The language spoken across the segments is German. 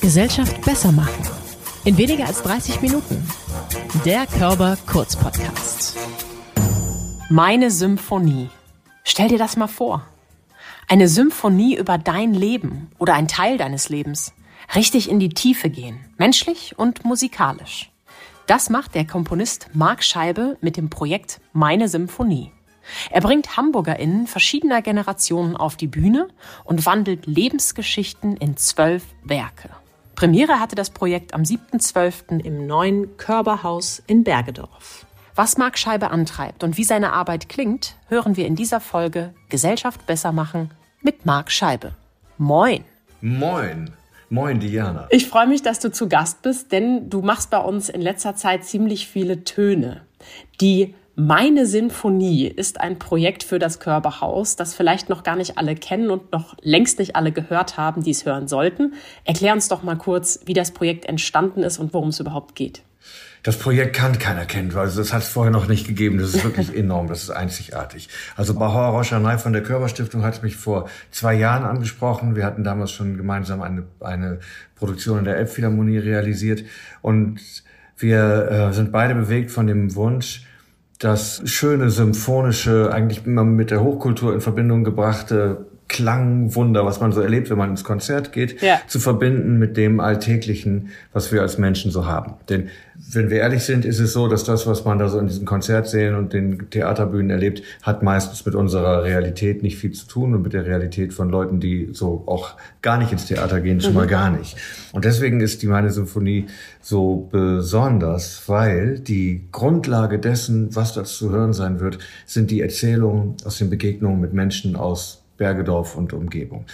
Gesellschaft besser machen. In weniger als 30 Minuten. Der Körper Kurz Podcast. Meine Symphonie. Stell dir das mal vor. Eine Symphonie über dein Leben oder ein Teil deines Lebens. Richtig in die Tiefe gehen. Menschlich und musikalisch. Das macht der Komponist Marc Scheibe mit dem Projekt Meine Symphonie. Er bringt HamburgerInnen verschiedener Generationen auf die Bühne und wandelt Lebensgeschichten in zwölf Werke. Premiere hatte das Projekt am 7.12. im neuen Körberhaus in Bergedorf. Was Marc Scheibe antreibt und wie seine Arbeit klingt, hören wir in dieser Folge Gesellschaft besser machen mit Marc Scheibe. Moin! Moin! Moin, Diana. Ich freue mich, dass du zu Gast bist, denn du machst bei uns in letzter Zeit ziemlich viele Töne, die meine Sinfonie ist ein Projekt für das Körperhaus, das vielleicht noch gar nicht alle kennen und noch längst nicht alle gehört haben, die es hören sollten. Erklär uns doch mal kurz, wie das Projekt entstanden ist und worum es überhaupt geht. Das Projekt kann keiner kennen, weil das hat es vorher noch nicht gegeben. Das ist wirklich enorm, das ist einzigartig. Also Bahor Roshanai von der Körperstiftung hat mich vor zwei Jahren angesprochen. Wir hatten damals schon gemeinsam eine, eine Produktion in der Elbphilharmonie realisiert und wir äh, sind beide bewegt von dem Wunsch, das schöne, symphonische, eigentlich immer mit der Hochkultur in Verbindung gebrachte Klangwunder, was man so erlebt, wenn man ins Konzert geht, ja. zu verbinden mit dem Alltäglichen, was wir als Menschen so haben. Denn wenn wir ehrlich sind, ist es so, dass das, was man da so in diesen Konzertsälen und den Theaterbühnen erlebt, hat meistens mit unserer Realität nicht viel zu tun und mit der Realität von Leuten, die so auch gar nicht ins Theater gehen, schon mhm. mal gar nicht. Und deswegen ist die Meine Symphonie so besonders, weil die Grundlage dessen, was da zu hören sein wird, sind die Erzählungen aus den Begegnungen mit Menschen aus Bergedorf und Umgebung.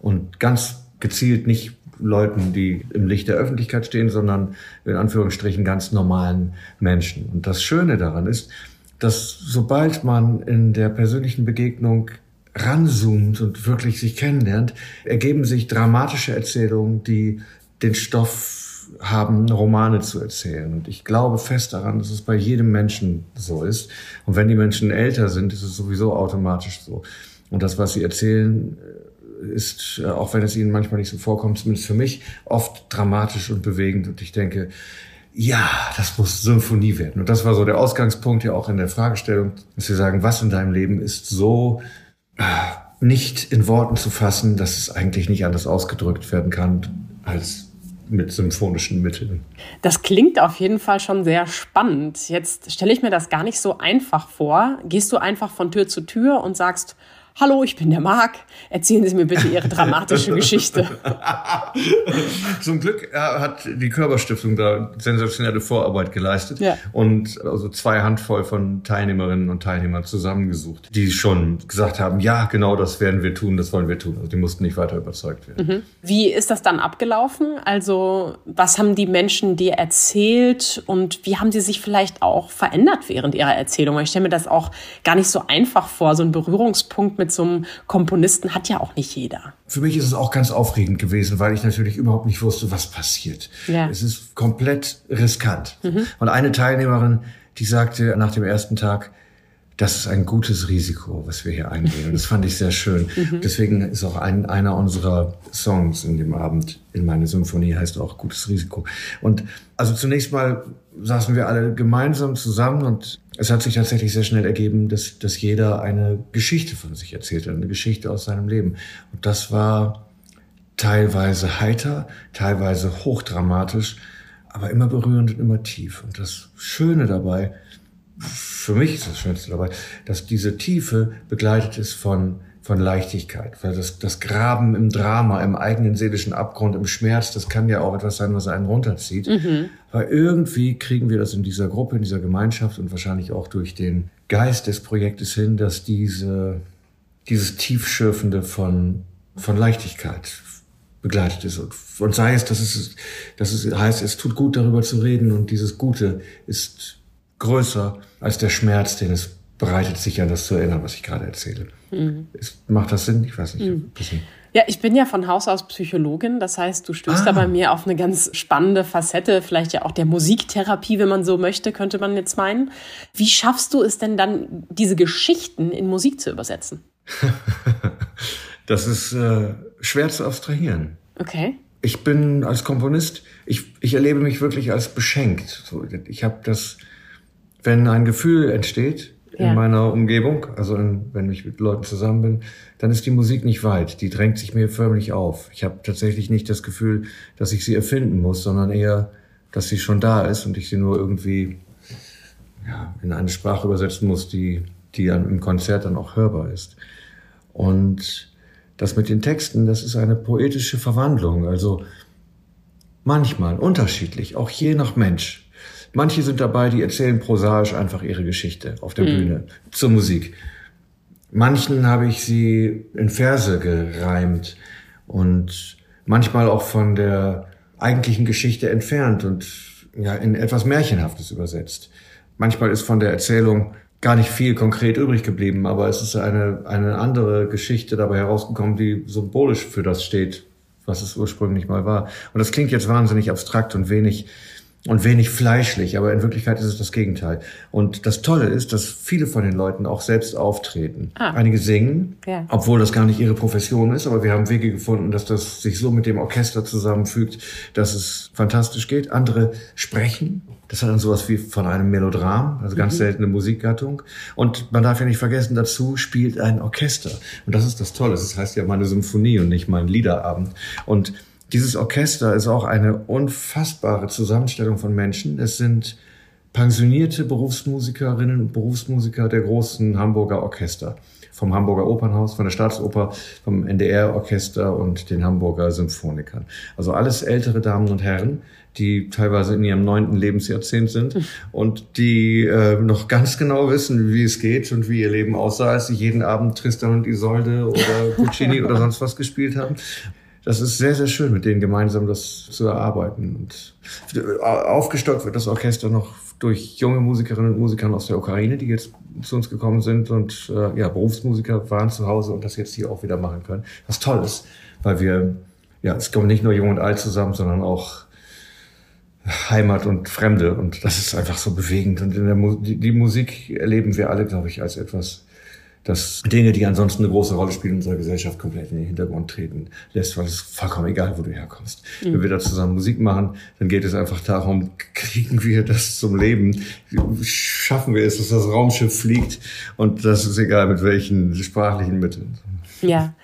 Und ganz gezielt nicht Leuten, die im Licht der Öffentlichkeit stehen, sondern in Anführungsstrichen ganz normalen Menschen. Und das Schöne daran ist, dass sobald man in der persönlichen Begegnung ranzoomt und wirklich sich kennenlernt, ergeben sich dramatische Erzählungen, die den Stoff haben, Romane zu erzählen. Und ich glaube fest daran, dass es bei jedem Menschen so ist. Und wenn die Menschen älter sind, ist es sowieso automatisch so. Und das, was sie erzählen, ist, äh, auch wenn es ihnen manchmal nicht so vorkommt, zumindest für mich, oft dramatisch und bewegend. Und ich denke, ja, das muss Symphonie werden. Und das war so der Ausgangspunkt ja auch in der Fragestellung, dass wir sagen, was in deinem Leben ist so äh, nicht in Worten zu fassen, dass es eigentlich nicht anders ausgedrückt werden kann als mit symphonischen Mitteln. Das klingt auf jeden Fall schon sehr spannend. Jetzt stelle ich mir das gar nicht so einfach vor. Gehst du einfach von Tür zu Tür und sagst, Hallo, ich bin der Marc. Erzählen Sie mir bitte Ihre dramatische Geschichte. Zum Glück hat die Körperstiftung da sensationelle Vorarbeit geleistet ja. und also zwei Handvoll von Teilnehmerinnen und Teilnehmern zusammengesucht, die schon gesagt haben, ja, genau das werden wir tun, das wollen wir tun. Also die mussten nicht weiter überzeugt werden. Mhm. Wie ist das dann abgelaufen? Also was haben die Menschen dir erzählt und wie haben sie sich vielleicht auch verändert während ihrer Erzählung? Ich stelle mir das auch gar nicht so einfach vor, so ein Berührungspunkt mit so einem Komponisten hat ja auch nicht jeder. Für mich ist es auch ganz aufregend gewesen, weil ich natürlich überhaupt nicht wusste, was passiert. Ja. Es ist komplett riskant. Mhm. Und eine Teilnehmerin, die sagte nach dem ersten Tag, das ist ein gutes Risiko, was wir hier eingehen. Und das fand ich sehr schön. Mhm. Deswegen ist auch ein, einer unserer Songs in dem Abend in meine Symphonie heißt auch gutes Risiko. Und also zunächst mal saßen wir alle gemeinsam zusammen und es hat sich tatsächlich sehr schnell ergeben, dass, dass jeder eine Geschichte von sich erzählt hat, eine Geschichte aus seinem Leben. Und das war teilweise heiter, teilweise hochdramatisch, aber immer berührend und immer tief. Und das Schöne dabei, für mich ist das Schönste dabei, dass diese Tiefe begleitet ist von von Leichtigkeit. Weil das, das Graben im Drama, im eigenen seelischen Abgrund, im Schmerz, das kann ja auch etwas sein, was einen runterzieht. Mhm. Aber irgendwie kriegen wir das in dieser Gruppe, in dieser Gemeinschaft und wahrscheinlich auch durch den Geist des Projektes hin, dass diese, dieses Tiefschürfende von, von Leichtigkeit begleitet ist. Und, und sei es, dass es, dass es heißt, es tut gut, darüber zu reden und dieses Gute ist größer als der Schmerz, den es bereitet, sich an das zu erinnern, was ich gerade erzähle. Mhm. Macht das Sinn? Ich weiß nicht. Mhm. Ja, ich bin ja von Haus aus Psychologin. Das heißt, du stößt ah. da bei mir auf eine ganz spannende Facette, vielleicht ja auch der Musiktherapie, wenn man so möchte, könnte man jetzt meinen. Wie schaffst du es denn dann, diese Geschichten in Musik zu übersetzen? das ist äh, schwer zu abstrahieren. Okay. Ich bin als Komponist, ich, ich erlebe mich wirklich als beschenkt. Ich habe das, wenn ein Gefühl entsteht in ja. meiner Umgebung, also in, wenn ich mit Leuten zusammen bin, dann ist die Musik nicht weit. Die drängt sich mir förmlich auf. Ich habe tatsächlich nicht das Gefühl, dass ich sie erfinden muss, sondern eher, dass sie schon da ist und ich sie nur irgendwie ja, in eine Sprache übersetzen muss, die, die dann im Konzert dann auch hörbar ist. Und das mit den Texten, das ist eine poetische Verwandlung. Also manchmal unterschiedlich, auch je nach Mensch. Manche sind dabei, die erzählen prosaisch einfach ihre Geschichte auf der mhm. Bühne zur Musik. Manchen habe ich sie in Verse gereimt und manchmal auch von der eigentlichen Geschichte entfernt und ja, in etwas Märchenhaftes übersetzt. Manchmal ist von der Erzählung gar nicht viel konkret übrig geblieben, aber es ist eine, eine andere Geschichte dabei herausgekommen, die symbolisch für das steht, was es ursprünglich mal war. Und das klingt jetzt wahnsinnig abstrakt und wenig und wenig fleischlich, aber in Wirklichkeit ist es das Gegenteil. Und das Tolle ist, dass viele von den Leuten auch selbst auftreten. Ah. Einige singen, ja. obwohl das gar nicht ihre Profession ist, aber wir haben Wege gefunden, dass das sich so mit dem Orchester zusammenfügt, dass es fantastisch geht. Andere sprechen. Das hat dann sowas wie von einem Melodram, also ganz mhm. seltene Musikgattung. Und man darf ja nicht vergessen, dazu spielt ein Orchester. Und das ist das Tolle. Das heißt ja meine Symphonie und nicht mein Liederabend. Und dieses Orchester ist auch eine unfassbare Zusammenstellung von Menschen. Es sind pensionierte Berufsmusikerinnen und Berufsmusiker der großen Hamburger Orchester. Vom Hamburger Opernhaus, von der Staatsoper, vom NDR-Orchester und den Hamburger Symphonikern. Also alles ältere Damen und Herren, die teilweise in ihrem neunten Lebensjahrzehnt sind und die äh, noch ganz genau wissen, wie es geht und wie ihr Leben aussah, als sie jeden Abend Tristan und Isolde oder Puccini oder sonst was gespielt haben das ist sehr, sehr schön, mit denen gemeinsam das zu erarbeiten. Und aufgestockt wird das Orchester noch durch junge Musikerinnen und Musiker aus der Ukraine, die jetzt zu uns gekommen sind und äh, ja, Berufsmusiker waren zu Hause und das jetzt hier auch wieder machen können. Was toll ist, weil wir, ja, es kommen nicht nur Jung und Alt zusammen, sondern auch Heimat und Fremde und das ist einfach so bewegend. Und in der Mu die, die Musik erleben wir alle, glaube ich, als etwas dass Dinge, die ansonsten eine große Rolle spielen in unserer Gesellschaft, komplett in den Hintergrund treten lässt, weil es ist vollkommen egal, wo du herkommst. Mhm. Wenn wir da zusammen Musik machen, dann geht es einfach darum, kriegen wir das zum Leben? Schaffen wir es, dass das Raumschiff fliegt? Und das ist egal, mit welchen sprachlichen Mitteln. Ja.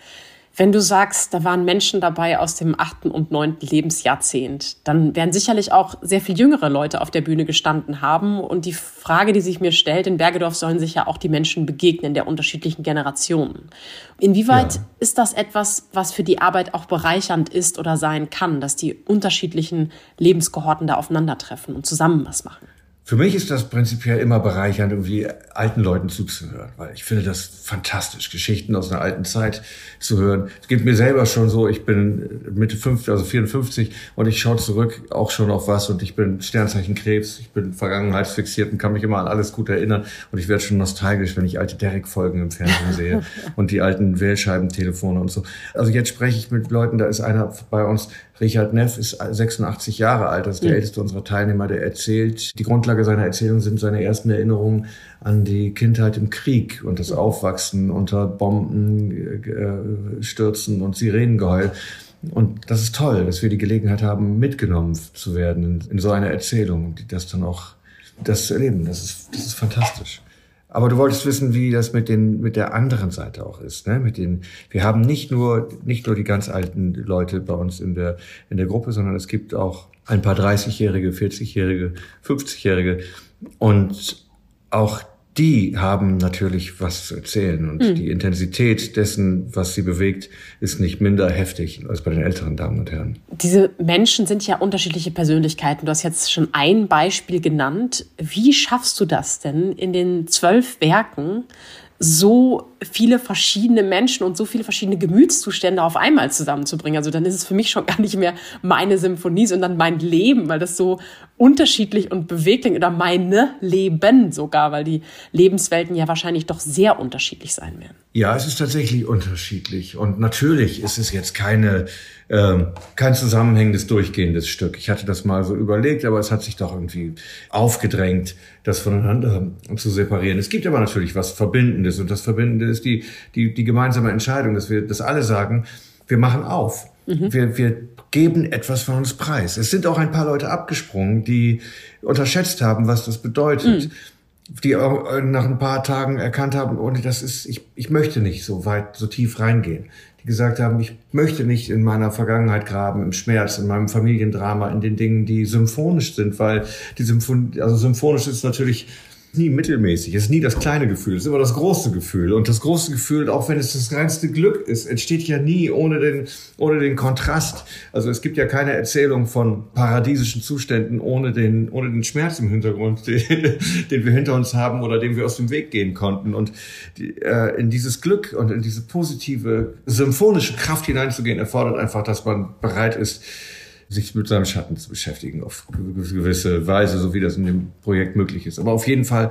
Wenn du sagst, da waren Menschen dabei aus dem achten und neunten Lebensjahrzehnt, dann werden sicherlich auch sehr viel jüngere Leute auf der Bühne gestanden haben. Und die Frage, die sich mir stellt, in Bergedorf sollen sich ja auch die Menschen begegnen der unterschiedlichen Generationen. Inwieweit ja. ist das etwas, was für die Arbeit auch bereichernd ist oder sein kann, dass die unterschiedlichen Lebensgehorten da aufeinandertreffen und zusammen was machen? Für mich ist das prinzipiell immer bereichernd, irgendwie alten Leuten zuzuhören, weil ich finde das fantastisch, Geschichten aus einer alten Zeit zu hören. Es gibt mir selber schon so, ich bin Mitte 50, also 54 und ich schaue zurück auch schon auf was und ich bin Sternzeichen Krebs, ich bin vergangenheitsfixiert und kann mich immer an alles gut erinnern und ich werde schon nostalgisch, wenn ich alte Derek-Folgen im Fernsehen sehe und die alten Wählscheibentelefone und so. Also jetzt spreche ich mit Leuten, da ist einer bei uns, Richard Neff ist 86 Jahre alt, das ist der mhm. älteste unserer Teilnehmer, der erzählt, die Grundlage seiner Erzählung sind seine ersten Erinnerungen an die Kindheit im Krieg und das Aufwachsen unter Bombenstürzen äh, und Sirenengeheul. Und das ist toll, dass wir die Gelegenheit haben, mitgenommen zu werden in, in so einer Erzählung und das dann auch das zu erleben. Das ist, das ist fantastisch. Aber du wolltest wissen, wie das mit den mit der anderen Seite auch ist, ne? Mit den wir haben nicht nur nicht nur die ganz alten Leute bei uns in der in der Gruppe, sondern es gibt auch ein paar 30-jährige, 40-jährige, 50-jährige und auch die haben natürlich was zu erzählen und mhm. die Intensität dessen, was sie bewegt, ist nicht minder heftig als bei den älteren Damen und Herren. Diese Menschen sind ja unterschiedliche Persönlichkeiten. Du hast jetzt schon ein Beispiel genannt. Wie schaffst du das denn in den zwölf Werken? so viele verschiedene Menschen und so viele verschiedene Gemütszustände auf einmal zusammenzubringen. Also dann ist es für mich schon gar nicht mehr meine Symphonie, sondern mein Leben, weil das so unterschiedlich und beweglich oder meine Leben sogar, weil die Lebenswelten ja wahrscheinlich doch sehr unterschiedlich sein werden. Ja, es ist tatsächlich unterschiedlich und natürlich ist es jetzt keine ähm, kein zusammenhängendes, durchgehendes Stück. Ich hatte das mal so überlegt, aber es hat sich doch irgendwie aufgedrängt, das voneinander zu separieren. Es gibt aber natürlich was Verbindendes und das Verbindende ist die, die, die gemeinsame Entscheidung, dass wir das alle sagen, wir machen auf. Mhm. Wir, wir geben etwas von uns preis. Es sind auch ein paar Leute abgesprungen, die unterschätzt haben, was das bedeutet. Mhm die auch nach ein paar Tagen erkannt haben, und das ist, ich, ich möchte nicht so weit, so tief reingehen die gesagt haben, ich möchte nicht in meiner Vergangenheit graben, im Schmerz, in meinem Familiendrama, in den Dingen, die symphonisch sind, weil die Symphonie, also symphonisch ist natürlich nie mittelmäßig, es ist nie das kleine Gefühl, es ist immer das große Gefühl. Und das große Gefühl, auch wenn es das reinste Glück ist, entsteht ja nie ohne den, ohne den Kontrast. Also es gibt ja keine Erzählung von paradiesischen Zuständen ohne den, ohne den Schmerz im Hintergrund, den, den wir hinter uns haben oder dem wir aus dem Weg gehen konnten. Und die, äh, in dieses Glück und in diese positive, symphonische Kraft hineinzugehen, erfordert einfach, dass man bereit ist, sich mit seinem Schatten zu beschäftigen, auf gewisse Weise, so wie das in dem Projekt möglich ist. Aber auf jeden Fall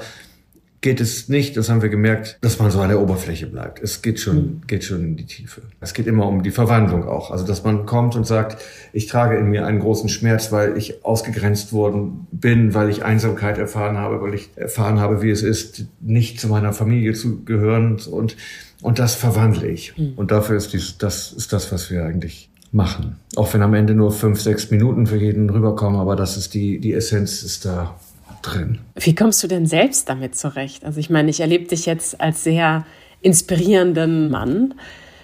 geht es nicht, das haben wir gemerkt, dass man so an der Oberfläche bleibt. Es geht schon, mhm. geht schon in die Tiefe. Es geht immer um die Verwandlung auch. Also, dass man kommt und sagt, ich trage in mir einen großen Schmerz, weil ich ausgegrenzt worden bin, weil ich Einsamkeit erfahren habe, weil ich erfahren habe, wie es ist, nicht zu meiner Familie zu gehören und, und das verwandle ich. Mhm. Und dafür ist dies, das ist das, was wir eigentlich machen. Auch wenn am Ende nur fünf, sechs Minuten für jeden rüberkommen, aber das ist die, die Essenz ist da drin. Wie kommst du denn selbst damit zurecht? Also ich meine, ich erlebe dich jetzt als sehr inspirierenden Mann.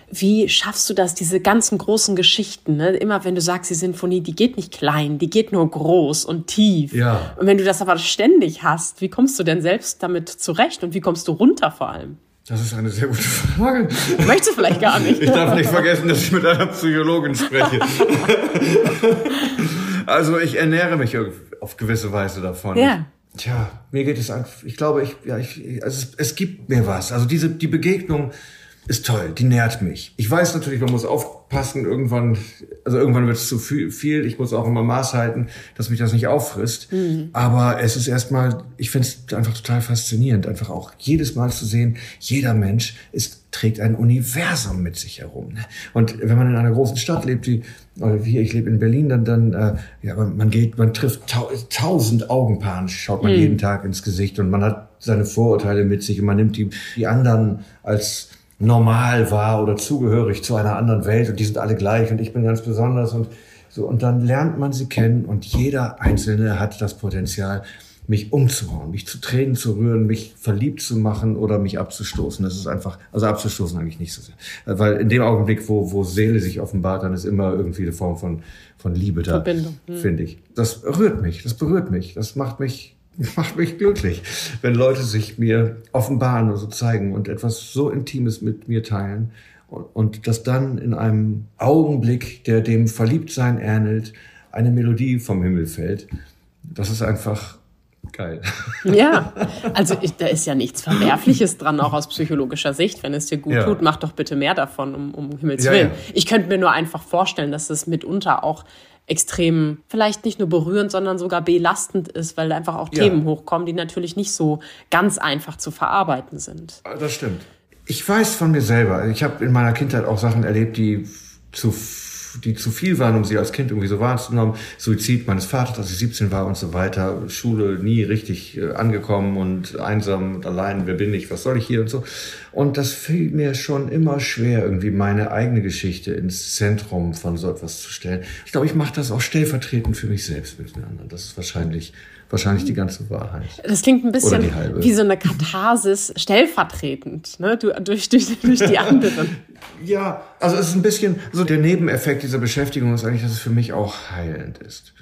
Wie schaffst du das, diese ganzen großen Geschichten? Ne? Immer wenn du sagst, die Sinfonie, die geht nicht klein, die geht nur groß und tief. Ja. Und wenn du das aber ständig hast, wie kommst du denn selbst damit zurecht und wie kommst du runter vor allem? Das ist eine sehr gute Frage. Möchtest du vielleicht gar nicht. Ich darf nicht vergessen, dass ich mit einer Psychologin spreche. also ich ernähre mich auf gewisse Weise davon. Ja. Tja, mir geht es einfach, ich glaube, ich, ja, ich, also es, es gibt mir was. Also diese, die Begegnung, ist toll, die nährt mich. Ich weiß natürlich, man muss aufpassen, irgendwann, also irgendwann wird es zu viel. Ich muss auch immer Maß halten, dass mich das nicht auffrisst. Mhm. Aber es ist erstmal, ich finde es einfach total faszinierend, einfach auch jedes Mal zu sehen, jeder Mensch ist, trägt ein Universum mit sich herum. Ne? Und wenn man in einer großen Stadt lebt, wie, oder wie ich lebe in Berlin, dann, dann äh, ja, man geht, man trifft tau tausend Augenpaaren, schaut man mhm. jeden Tag ins Gesicht und man hat seine Vorurteile mit sich und man nimmt die, die anderen als normal war oder zugehörig zu einer anderen Welt und die sind alle gleich und ich bin ganz besonders und so. Und dann lernt man sie kennen und jeder Einzelne hat das Potenzial, mich umzuhauen, mich zu Tränen zu rühren, mich verliebt zu machen oder mich abzustoßen. Das ist einfach, also abzustoßen eigentlich nicht so sehr. Weil in dem Augenblick, wo, wo Seele sich offenbart, dann ist immer irgendwie eine Form von, von Liebe da, Verbindung. Hm. finde ich. Das rührt mich, das berührt mich, das macht mich macht mich glücklich, wenn Leute sich mir offenbaren oder so zeigen und etwas so Intimes mit mir teilen und das dann in einem Augenblick, der dem Verliebtsein ähnelt, eine Melodie vom Himmel fällt. Das ist einfach geil. Ja, also ich, da ist ja nichts Verwerfliches dran, auch aus psychologischer Sicht. Wenn es dir gut ja. tut, mach doch bitte mehr davon, um, um Himmels Willen. Ja, ja. Ich könnte mir nur einfach vorstellen, dass es mitunter auch extrem, vielleicht nicht nur berührend, sondern sogar belastend ist, weil einfach auch ja. Themen hochkommen, die natürlich nicht so ganz einfach zu verarbeiten sind. Das stimmt. Ich weiß von mir selber, ich habe in meiner Kindheit auch Sachen erlebt, die zu die zu viel waren, um sie als Kind irgendwie so wahrzunehmen. Suizid meines Vaters, als ich 17 war und so weiter. Schule nie richtig äh, angekommen und einsam und allein. Wer bin ich? Was soll ich hier und so? Und das fiel mir schon immer schwer, irgendwie meine eigene Geschichte ins Zentrum von so etwas zu stellen. Ich glaube, ich mache das auch stellvertretend für mich selbst mit den anderen. Das ist wahrscheinlich wahrscheinlich die ganze Wahrheit. Das klingt ein bisschen wie so eine Katharsis stellvertretend, ne? du, durch, durch, durch die anderen. ja, also es ist ein bisschen, so der Nebeneffekt dieser Beschäftigung ist eigentlich, dass es für mich auch heilend ist.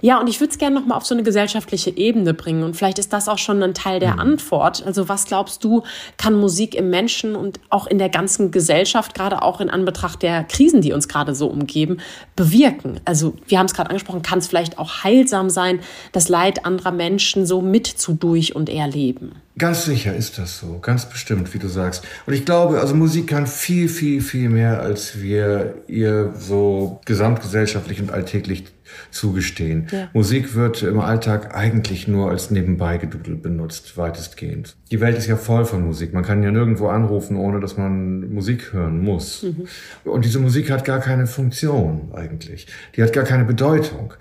Ja, und ich würde es gerne nochmal auf so eine gesellschaftliche Ebene bringen. Und vielleicht ist das auch schon ein Teil der mhm. Antwort. Also was glaubst du, kann Musik im Menschen und auch in der ganzen Gesellschaft, gerade auch in Anbetracht der Krisen, die uns gerade so umgeben, bewirken? Also wir haben es gerade angesprochen, kann es vielleicht auch heilsam sein, das Leid anderer Menschen so mit zu durch und erleben? Ganz sicher ist das so, ganz bestimmt, wie du sagst. Und ich glaube, also Musik kann viel, viel, viel mehr, als wir ihr so gesamtgesellschaftlich und alltäglich zugestehen. Ja. Musik wird im Alltag eigentlich nur als Nebenbeigedudel benutzt, weitestgehend. Die Welt ist ja voll von Musik. Man kann ja nirgendwo anrufen, ohne dass man Musik hören muss. Mhm. Und diese Musik hat gar keine Funktion eigentlich. Die hat gar keine Bedeutung.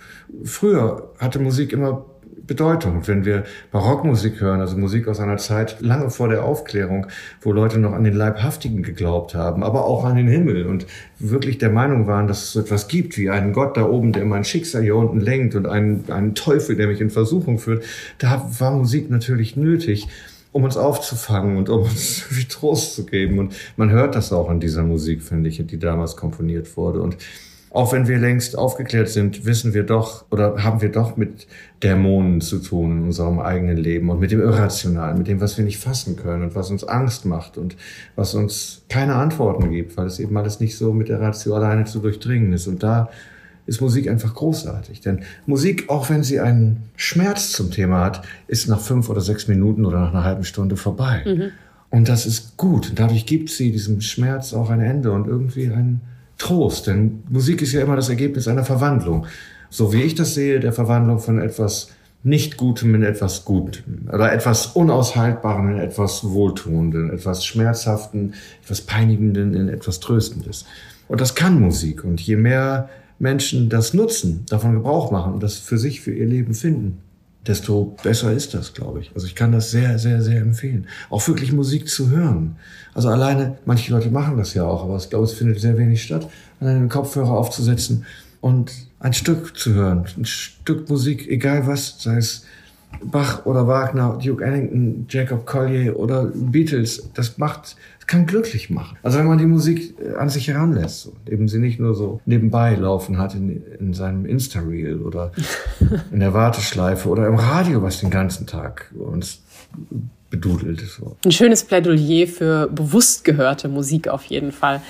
Früher hatte Musik immer Bedeutung. Wenn wir Barockmusik hören, also Musik aus einer Zeit lange vor der Aufklärung, wo Leute noch an den Leibhaftigen geglaubt haben, aber auch an den Himmel und wirklich der Meinung waren, dass es so etwas gibt wie einen Gott da oben, der mein Schicksal hier unten lenkt und einen, einen Teufel, der mich in Versuchung führt, da war Musik natürlich nötig um uns aufzufangen und um uns wie Trost zu geben. Und man hört das auch in dieser Musik, finde ich, die damals komponiert wurde. Und auch wenn wir längst aufgeklärt sind, wissen wir doch oder haben wir doch mit Dämonen zu tun in unserem eigenen Leben und mit dem Irrationalen, mit dem, was wir nicht fassen können und was uns Angst macht und was uns keine Antworten gibt, weil es eben alles nicht so mit der Ratio alleine zu durchdringen ist. Und da ist Musik einfach großartig. Denn Musik, auch wenn sie einen Schmerz zum Thema hat, ist nach fünf oder sechs Minuten oder nach einer halben Stunde vorbei. Mhm. Und das ist gut. Und dadurch gibt sie diesem Schmerz auch ein Ende und irgendwie einen Trost, denn Musik ist ja immer das Ergebnis einer Verwandlung. So wie ich das sehe, der Verwandlung von etwas nicht Gutem in etwas Gutem oder etwas Unaushaltbarem in etwas Wohltuenden, etwas Schmerzhaften, etwas Peinigenden in etwas Tröstendes. Und das kann Musik. Und je mehr Menschen das nutzen, davon Gebrauch machen und das für sich, für ihr Leben finden, desto besser ist das, glaube ich. Also ich kann das sehr, sehr, sehr empfehlen. Auch wirklich Musik zu hören. Also alleine, manche Leute machen das ja auch, aber ich glaube, es findet sehr wenig statt, alleine den Kopfhörer aufzusetzen und ein Stück zu hören. Ein Stück Musik, egal was, sei es Bach oder Wagner, Duke Ellington, Jacob Collier oder Beatles, das macht, kann glücklich machen. Also wenn man die Musik äh, an sich heranlässt und eben sie nicht nur so nebenbei laufen hat in, in seinem Insta-Reel oder in der Warteschleife oder im Radio, was den ganzen Tag uns bedudelt. So. Ein schönes Plädoyer für bewusst gehörte Musik auf jeden Fall.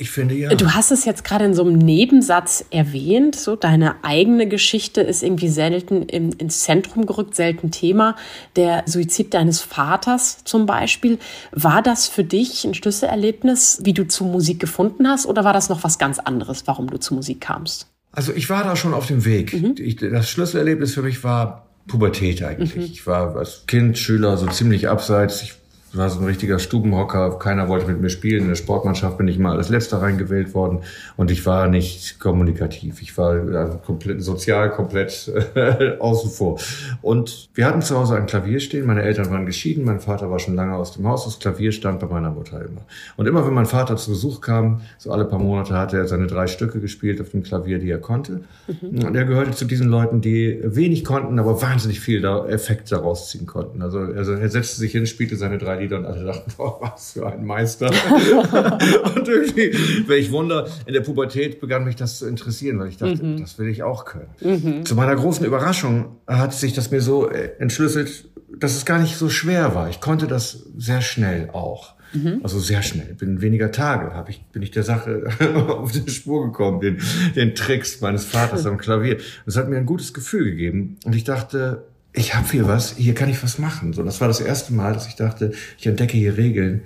Ich finde ja. Du hast es jetzt gerade in so einem Nebensatz erwähnt, so deine eigene Geschichte ist irgendwie selten im, ins Zentrum gerückt, selten Thema. Der Suizid deines Vaters zum Beispiel. War das für dich ein Schlüsselerlebnis, wie du zu Musik gefunden hast, oder war das noch was ganz anderes, warum du zu Musik kamst? Also ich war da schon auf dem Weg. Mhm. Ich, das Schlüsselerlebnis für mich war Pubertät eigentlich. Mhm. Ich war als Kind, Schüler so ziemlich abseits. Ich war so ein richtiger Stubenhocker. Keiner wollte mit mir spielen. In der Sportmannschaft bin ich mal als Letzter reingewählt worden. Und ich war nicht kommunikativ. Ich war also komplett, sozial komplett äh, außen vor. Und wir hatten zu Hause ein Klavier stehen. Meine Eltern waren geschieden. Mein Vater war schon lange aus dem Haus. Das Klavier stand bei meiner Mutter immer. Und immer wenn mein Vater zu Besuch kam, so alle paar Monate hatte er seine drei Stücke gespielt auf dem Klavier, die er konnte. Mhm. Und er gehörte zu diesen Leuten, die wenig konnten, aber wahnsinnig viel Effekt daraus ziehen konnten. Also, also er setzte sich hin, spielte seine drei Lieder und alle dachten, boah, was für ein Meister. und irgendwie, welch Wunder, in der Pubertät begann mich das zu interessieren, weil ich dachte, mhm. das will ich auch können. Mhm. Zu meiner großen Überraschung hat sich das mir so äh, entschlüsselt, dass es gar nicht so schwer war. Ich konnte das sehr schnell auch. Mhm. Also sehr schnell. Binnen weniger Tage hab ich, bin ich der Sache auf die Spur gekommen, den, den Tricks meines Vaters am Klavier. Das hat mir ein gutes Gefühl gegeben. Und ich dachte, ich habe hier was, hier kann ich was machen. So, das war das erste Mal, dass ich dachte, ich entdecke hier Regeln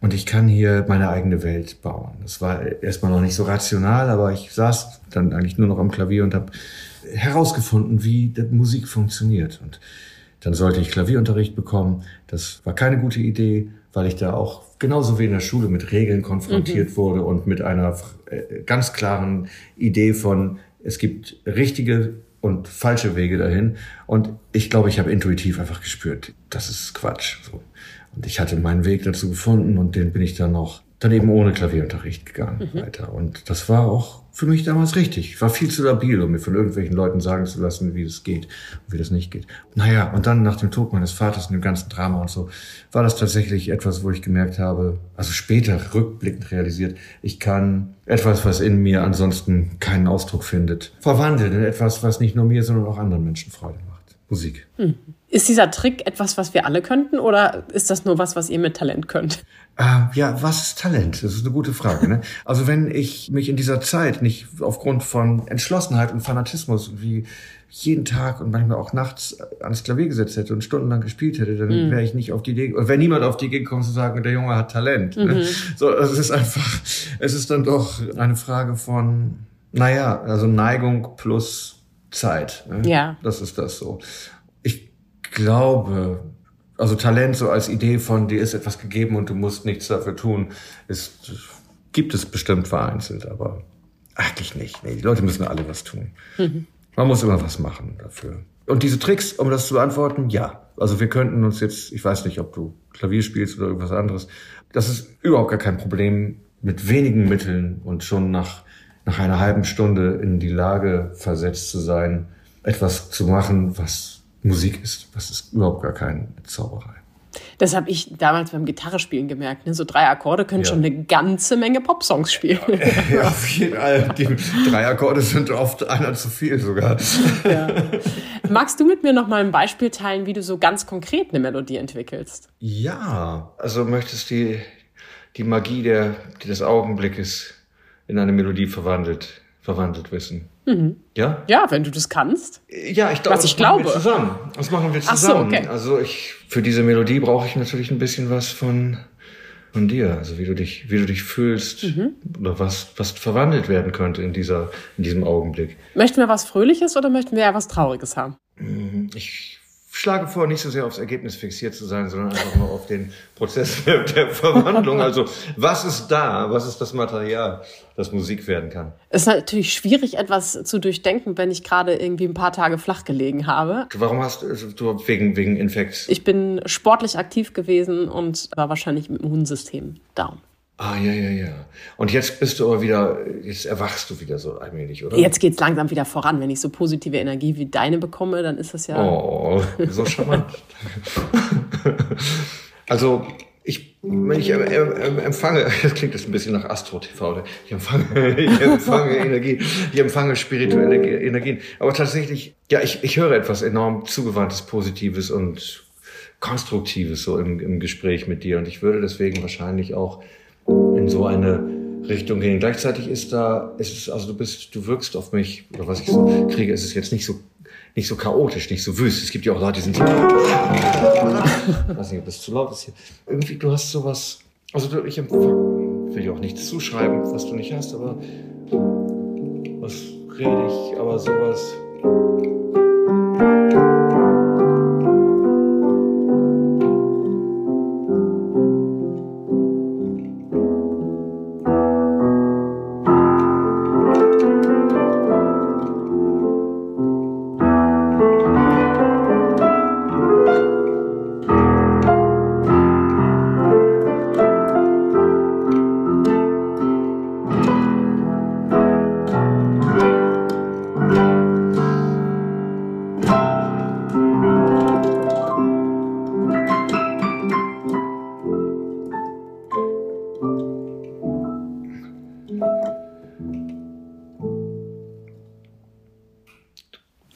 und ich kann hier meine eigene Welt bauen. Das war erstmal noch nicht so rational, aber ich saß dann eigentlich nur noch am Klavier und habe herausgefunden, wie Musik funktioniert. Und dann sollte ich Klavierunterricht bekommen. Das war keine gute Idee, weil ich da auch genauso wie in der Schule mit Regeln konfrontiert mhm. wurde und mit einer äh, ganz klaren Idee von, es gibt richtige und falsche Wege dahin. Und ich glaube, ich habe intuitiv einfach gespürt, das ist Quatsch. So. Und ich hatte meinen Weg dazu gefunden und den bin ich dann noch dann eben ohne Klavierunterricht gegangen mhm. weiter. Und das war auch für mich damals richtig. Ich war viel zu labil, um mir von irgendwelchen Leuten sagen zu lassen, wie das geht und wie das nicht geht. Naja, und dann nach dem Tod meines Vaters und dem ganzen Drama und so, war das tatsächlich etwas, wo ich gemerkt habe, also später rückblickend realisiert, ich kann etwas, was in mir ansonsten keinen Ausdruck findet, verwandeln in etwas, was nicht nur mir, sondern auch anderen Menschen Freude macht. Musik. Mhm. Ist dieser Trick etwas, was wir alle könnten oder ist das nur was, was ihr mit Talent könnt? Äh, ja, was ist Talent? Das ist eine gute Frage. Ne? Also wenn ich mich in dieser Zeit nicht aufgrund von Entschlossenheit und Fanatismus wie jeden Tag und manchmal auch nachts ans Klavier gesetzt hätte und stundenlang gespielt hätte, dann mhm. wäre ich nicht auf die Idee, oder wäre niemand auf die Idee gekommen zu sagen, der Junge hat Talent. Ne? Mhm. Ne? So, also es ist einfach, es ist dann doch eine Frage von, naja, also Neigung plus Zeit. Ne? Ja. Das ist das so glaube, also Talent so als Idee von dir ist etwas gegeben und du musst nichts dafür tun, ist, gibt es bestimmt vereinzelt, aber eigentlich nicht. Nee, die Leute müssen alle was tun. Mhm. Man muss immer was machen dafür. Und diese Tricks, um das zu beantworten, ja. Also wir könnten uns jetzt, ich weiß nicht, ob du Klavier spielst oder irgendwas anderes, das ist überhaupt gar kein Problem, mit wenigen Mitteln und schon nach, nach einer halben Stunde in die Lage versetzt zu sein, etwas zu machen, was Musik ist. Das ist überhaupt gar keine Zauberei. Das habe ich damals beim Gitarrespielen gemerkt. Ne? So drei Akkorde können ja. schon eine ganze Menge Popsongs spielen. Ja, auf jeden Fall. Die drei Akkorde sind oft einer zu viel sogar. Ja. Magst du mit mir noch mal ein Beispiel teilen, wie du so ganz konkret eine Melodie entwickelst? Ja, also möchtest du die, die Magie der, des Augenblickes in eine Melodie verwandelt, verwandelt wissen. Mhm. Ja? Ja, wenn du das kannst. Ja, ich glaube, Was ich glaube. zusammen. Das machen wir zusammen. So, okay. Also ich, für diese Melodie brauche ich natürlich ein bisschen was von, von dir. Also wie du dich, wie du dich fühlst mhm. oder was, was verwandelt werden könnte in dieser, in diesem Augenblick. Möchten wir was Fröhliches oder möchten wir ja was Trauriges haben? Mhm. Ich schlage vor, nicht so sehr aufs Ergebnis fixiert zu sein, sondern einfach nur auf den Prozess der, der Verwandlung. Also was ist da? Was ist das Material, das Musik werden kann? Es ist natürlich schwierig, etwas zu durchdenken, wenn ich gerade irgendwie ein paar Tage flach gelegen habe. Warum hast du, also wegen, wegen Infekt? Ich bin sportlich aktiv gewesen und war wahrscheinlich mit dem Immunsystem down. Ah, ja, ja, ja. Und jetzt bist du aber wieder, jetzt erwachst du wieder so allmählich, oder? Jetzt geht's langsam wieder voran. Wenn ich so positive Energie wie deine bekomme, dann ist das ja. Oh, so charmant. also, ich, ich empfange, das klingt jetzt ein bisschen nach Astro TV, ich empfange, ich empfange Energie, ich empfange spirituelle Energien. Aber tatsächlich, ja, ich, ich höre etwas enorm zugewandtes, Positives und Konstruktives so im, im Gespräch mit dir. Und ich würde deswegen wahrscheinlich auch in so eine Richtung gehen. Gleichzeitig ist da, ist es, also du bist, du wirkst auf mich, oder was ich so kriege, ist es jetzt nicht so, nicht so chaotisch, nicht so wüst. Es gibt ja auch Leute, die sind ich weiß nicht, ob das zu laut ist hier. Irgendwie, du hast sowas, also du, ich will dir auch nichts zuschreiben, was du nicht hast, aber was rede ich, aber sowas,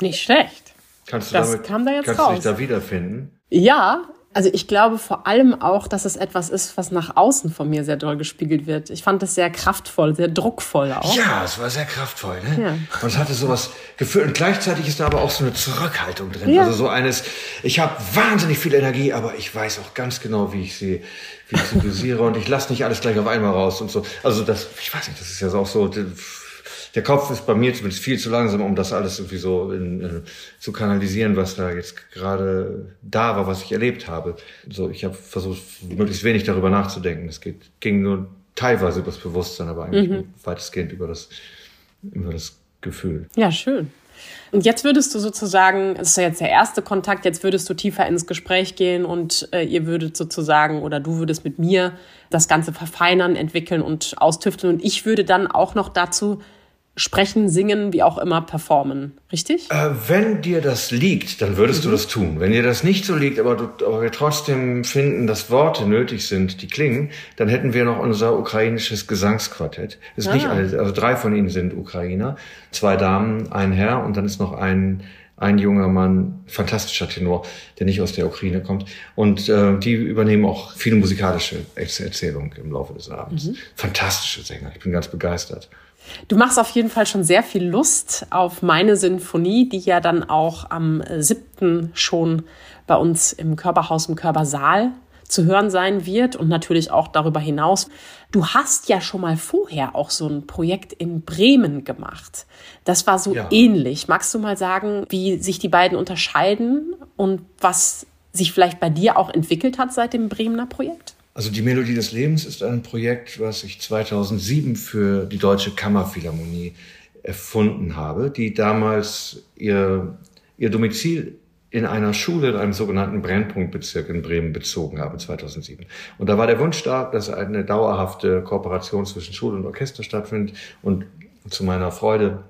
Nicht schlecht. Kannst du das damit, kam da jetzt kannst raus. du dich da wiederfinden? Ja, also ich glaube vor allem auch, dass es etwas ist, was nach außen von mir sehr doll gespiegelt wird. Ich fand es sehr kraftvoll, sehr druckvoll auch. Ja, es war sehr kraftvoll. Ne? Ja. Und es hatte sowas Gefühl. Und gleichzeitig ist da aber auch so eine Zurückhaltung drin. Ja. Also so eines, ich habe wahnsinnig viel Energie, aber ich weiß auch ganz genau, wie ich sie, wie ich sie dosiere. und ich lasse nicht alles gleich auf einmal raus und so. Also das, ich weiß nicht, das ist ja auch so der Kopf ist bei mir zumindest viel zu langsam, um das alles irgendwie so in, äh, zu kanalisieren, was da jetzt gerade da war, was ich erlebt habe. So, ich habe versucht, möglichst wenig darüber nachzudenken. Es geht, ging nur teilweise über das Bewusstsein, aber eigentlich mhm. weitestgehend über das, über das Gefühl. Ja, schön. Und jetzt würdest du sozusagen, es ist ja jetzt der erste Kontakt, jetzt würdest du tiefer ins Gespräch gehen und äh, ihr würdet sozusagen oder du würdest mit mir das Ganze verfeinern, entwickeln und austüfteln und ich würde dann auch noch dazu sprechen, singen, wie auch immer performen. Richtig? Äh, wenn dir das liegt, dann würdest mhm. du das tun. Wenn dir das nicht so liegt, aber, du, aber wir trotzdem finden, dass Worte nötig sind, die klingen, dann hätten wir noch unser ukrainisches Gesangsquartett. ist ah. nicht alles, also drei von ihnen sind Ukrainer, zwei Damen, ein Herr und dann ist noch ein ein junger Mann, fantastischer Tenor, der nicht aus der Ukraine kommt. Und äh, die übernehmen auch viele musikalische Erzählungen im Laufe des Abends. Mhm. Fantastische Sänger, ich bin ganz begeistert. Du machst auf jeden Fall schon sehr viel Lust auf meine Sinfonie, die ja dann auch am 7. schon bei uns im Körperhaus, im Körpersaal zu hören sein wird und natürlich auch darüber hinaus. Du hast ja schon mal vorher auch so ein Projekt in Bremen gemacht. Das war so ja. ähnlich. Magst du mal sagen, wie sich die beiden unterscheiden und was sich vielleicht bei dir auch entwickelt hat seit dem Bremener Projekt? Also die Melodie des Lebens ist ein Projekt, was ich 2007 für die Deutsche Kammerphilharmonie erfunden habe, die damals ihr, ihr Domizil in einer Schule in einem sogenannten Brennpunktbezirk in Bremen bezogen habe 2007. Und da war der Wunsch da, dass eine dauerhafte Kooperation zwischen Schule und Orchester stattfindet. Und zu meiner Freude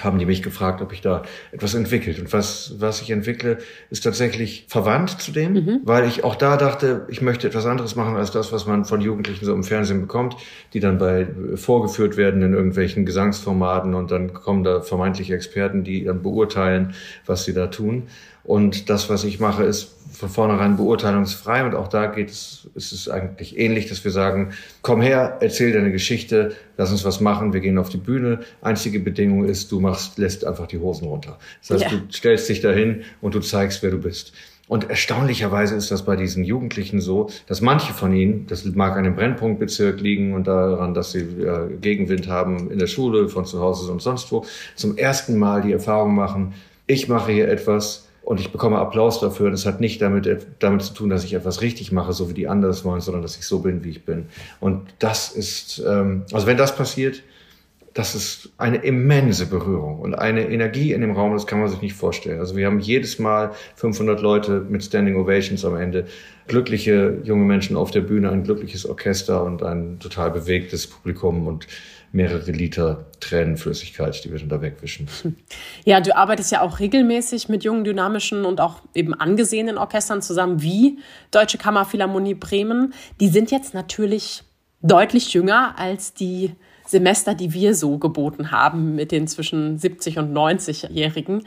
haben die mich gefragt, ob ich da etwas entwickelt. Und was, was ich entwickle, ist tatsächlich verwandt zu dem, mhm. weil ich auch da dachte, ich möchte etwas anderes machen als das, was man von Jugendlichen so im Fernsehen bekommt, die dann bei vorgeführt werden in irgendwelchen Gesangsformaten und dann kommen da vermeintliche Experten, die dann beurteilen, was sie da tun. Und das, was ich mache, ist von vornherein beurteilungsfrei. Und auch da geht es, ist es eigentlich ähnlich, dass wir sagen, komm her, erzähl deine Geschichte, lass uns was machen, wir gehen auf die Bühne. Einzige Bedingung ist, du machst, lässt einfach die Hosen runter. Das heißt, ja. du stellst dich dahin und du zeigst, wer du bist. Und erstaunlicherweise ist das bei diesen Jugendlichen so, dass manche von ihnen, das mag an dem Brennpunktbezirk liegen und daran, dass sie äh, Gegenwind haben in der Schule, von zu Hause und sonst wo, zum ersten Mal die Erfahrung machen, ich mache hier etwas, und ich bekomme Applaus dafür. Das hat nicht damit, damit zu tun, dass ich etwas richtig mache, so wie die anderen es wollen, sondern dass ich so bin, wie ich bin. Und das ist, ähm, also wenn das passiert, das ist eine immense Berührung und eine Energie in dem Raum, das kann man sich nicht vorstellen. Also wir haben jedes Mal 500 Leute mit Standing Ovations am Ende, glückliche junge Menschen auf der Bühne, ein glückliches Orchester und ein total bewegtes Publikum und mehrere Liter Tränenflüssigkeit, die wir dann da wegwischen. Ja, du arbeitest ja auch regelmäßig mit jungen, dynamischen und auch eben angesehenen Orchestern zusammen, wie Deutsche Kammerphilharmonie Bremen. Die sind jetzt natürlich deutlich jünger als die Semester, die wir so geboten haben mit den zwischen 70 und 90-Jährigen.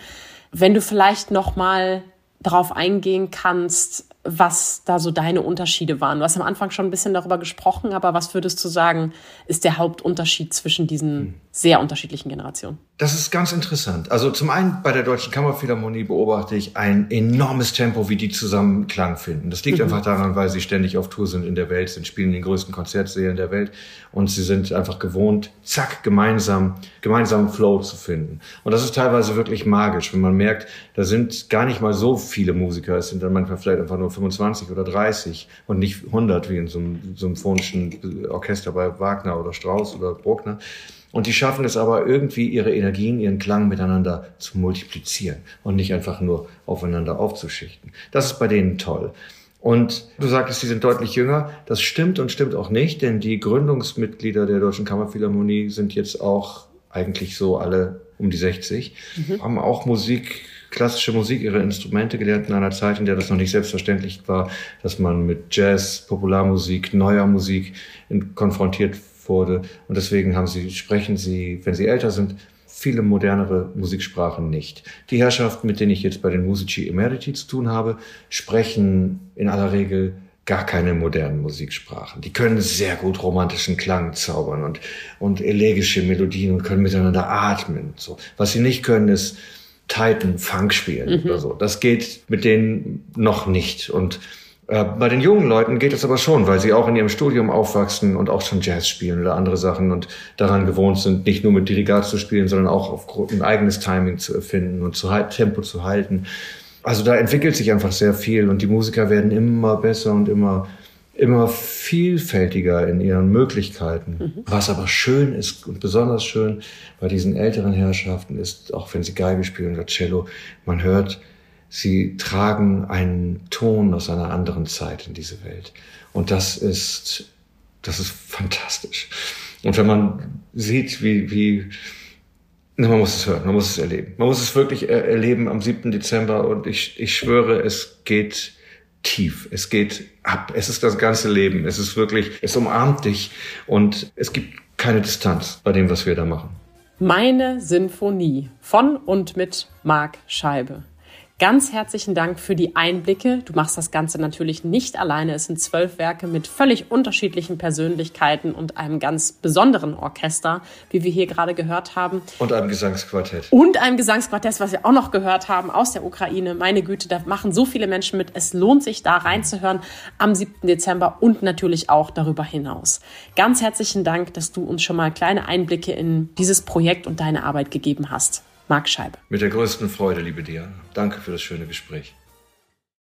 Wenn du vielleicht noch mal darauf eingehen kannst, was da so deine Unterschiede waren. Du hast am Anfang schon ein bisschen darüber gesprochen, aber was würdest du sagen, ist der Hauptunterschied zwischen diesen hm. sehr unterschiedlichen Generationen? Das ist ganz interessant. Also zum einen bei der Deutschen Kammerphilharmonie beobachte ich ein enormes Tempo, wie die zusammen Klang finden. Das liegt mhm. einfach daran, weil sie ständig auf Tour sind in der Welt, sind spielen in den größten Konzertsälen der Welt und sie sind einfach gewohnt, zack, gemeinsam, gemeinsam Flow zu finden. Und das ist teilweise wirklich magisch, wenn man merkt, da sind gar nicht mal so viele Musiker, es sind dann manchmal vielleicht einfach nur 25 oder 30 und nicht 100 wie in so einem symphonischen Orchester bei Wagner oder Strauss oder Bruckner. Und die schaffen es aber irgendwie, ihre Energien, ihren Klang miteinander zu multiplizieren und nicht einfach nur aufeinander aufzuschichten. Das ist bei denen toll. Und du sagtest, sie sind deutlich jünger. Das stimmt und stimmt auch nicht, denn die Gründungsmitglieder der Deutschen Kammerphilharmonie sind jetzt auch eigentlich so alle um die 60, mhm. haben auch Musik, klassische Musik, ihre Instrumente gelernt in einer Zeit, in der das noch nicht selbstverständlich war, dass man mit Jazz, Popularmusik, neuer Musik konfrontiert wurde. Und deswegen haben sie, sprechen sie, wenn sie älter sind, viele modernere Musiksprachen nicht. Die Herrschaften, mit denen ich jetzt bei den Musici Emeriti zu tun habe, sprechen in aller Regel gar keine modernen Musiksprachen. Die können sehr gut romantischen Klang zaubern und, und elegische Melodien und können miteinander atmen. So. Was sie nicht können, ist Titan Funk spielen mhm. oder so. Das geht mit denen noch nicht. Und äh, bei den jungen Leuten geht es aber schon, weil sie auch in ihrem Studium aufwachsen und auch schon Jazz spielen oder andere Sachen und daran gewohnt sind, nicht nur mit Dirigat zu spielen, sondern auch auf ein eigenes Timing zu erfinden und zu Tempo zu halten. Also da entwickelt sich einfach sehr viel und die Musiker werden immer besser und immer immer vielfältiger in ihren Möglichkeiten. Mhm. Was aber schön ist und besonders schön bei diesen älteren Herrschaften ist, auch wenn sie Geige spielen oder Cello, man hört, Sie tragen einen Ton aus einer anderen Zeit in diese Welt. Und das ist, das ist fantastisch. Und wenn man sieht, wie, wie, man muss es hören, man muss es erleben. Man muss es wirklich erleben am 7. Dezember und ich, ich schwöre, es geht tief. Es geht ab. Es ist das ganze Leben. Es ist wirklich, es umarmt dich und es gibt keine Distanz bei dem, was wir da machen. Meine Sinfonie von und mit Marc Scheibe. Ganz herzlichen Dank für die Einblicke. Du machst das Ganze natürlich nicht alleine. Es sind zwölf Werke mit völlig unterschiedlichen Persönlichkeiten und einem ganz besonderen Orchester, wie wir hier gerade gehört haben. Und einem Gesangsquartett. Und einem Gesangsquartett, was wir auch noch gehört haben aus der Ukraine. Meine Güte, da machen so viele Menschen mit. Es lohnt sich, da reinzuhören am 7. Dezember und natürlich auch darüber hinaus. Ganz herzlichen Dank, dass du uns schon mal kleine Einblicke in dieses Projekt und deine Arbeit gegeben hast. Marc Scheibe. Mit der größten Freude, liebe Diana. Danke für das schöne Gespräch.